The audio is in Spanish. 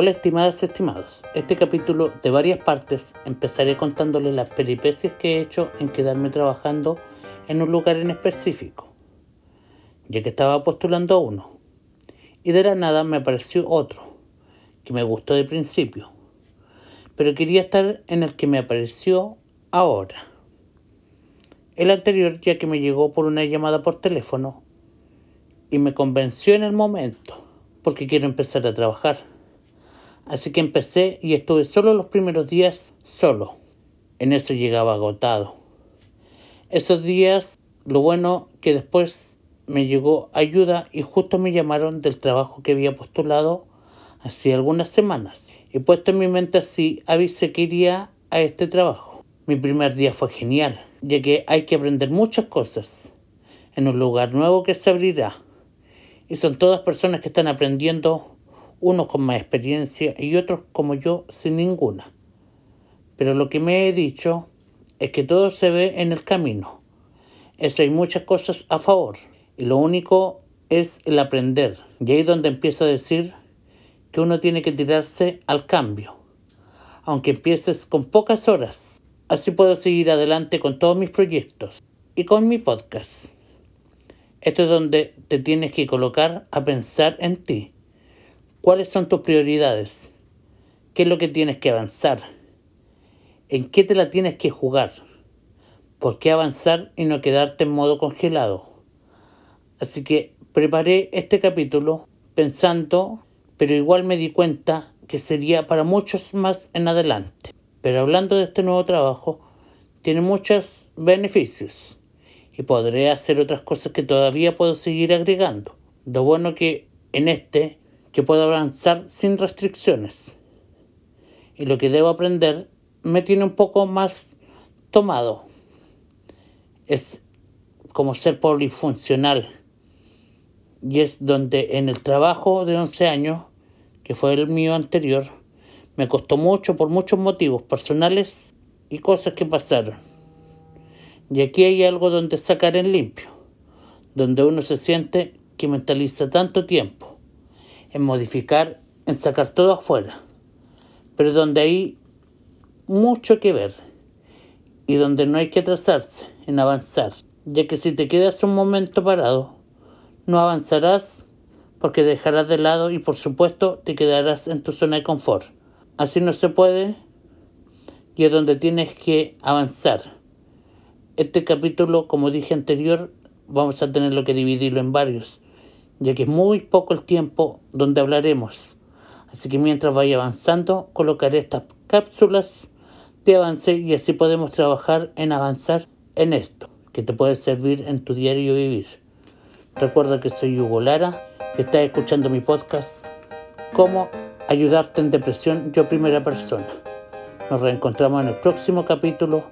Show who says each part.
Speaker 1: Hola estimadas, estimados. Este capítulo de varias partes empezaré contándoles las peripecias que he hecho en quedarme trabajando en un lugar en específico, ya que estaba postulando uno. Y de la nada me apareció otro, que me gustó de principio, pero quería estar en el que me apareció ahora. El anterior ya que me llegó por una llamada por teléfono y me convenció en el momento, porque quiero empezar a trabajar. Así que empecé y estuve solo los primeros días solo. En eso llegaba agotado. Esos días, lo bueno que después me llegó ayuda y justo me llamaron del trabajo que había postulado hace algunas semanas. Y puesto en mi mente así, avisé que iría a este trabajo. Mi primer día fue genial, ya que hay que aprender muchas cosas en un lugar nuevo que se abrirá. Y son todas personas que están aprendiendo unos con más experiencia y otros como yo sin ninguna. Pero lo que me he dicho es que todo se ve en el camino. Eso hay muchas cosas a favor. Y lo único es el aprender. Y ahí es donde empiezo a decir que uno tiene que tirarse al cambio. Aunque empieces con pocas horas. Así puedo seguir adelante con todos mis proyectos y con mi podcast. Esto es donde te tienes que colocar a pensar en ti ¿Cuáles son tus prioridades? ¿Qué es lo que tienes que avanzar? ¿En qué te la tienes que jugar? ¿Por qué avanzar y no quedarte en modo congelado? Así que preparé este capítulo pensando, pero igual me di cuenta que sería para muchos más en adelante. Pero hablando de este nuevo trabajo, tiene muchos beneficios y podré hacer otras cosas que todavía puedo seguir agregando. Lo bueno que en este que puedo avanzar sin restricciones. Y lo que debo aprender me tiene un poco más tomado. Es como ser polifuncional. Y es donde en el trabajo de 11 años, que fue el mío anterior, me costó mucho por muchos motivos personales y cosas que pasaron. Y aquí hay algo donde sacar en limpio, donde uno se siente que mentaliza tanto tiempo en modificar, en sacar todo afuera, pero donde hay mucho que ver y donde no hay que atrasarse en avanzar, ya que si te quedas un momento parado, no avanzarás porque dejarás de lado y por supuesto te quedarás en tu zona de confort. Así no se puede y es donde tienes que avanzar. Este capítulo, como dije anterior, vamos a tenerlo que dividirlo en varios ya que es muy poco el tiempo donde hablaremos. Así que mientras vaya avanzando, colocaré estas cápsulas de avance y así podemos trabajar en avanzar en esto, que te puede servir en tu diario vivir. Recuerda que soy Hugo Lara, que estás escuchando mi podcast, Cómo ayudarte en depresión yo primera persona. Nos reencontramos en el próximo capítulo.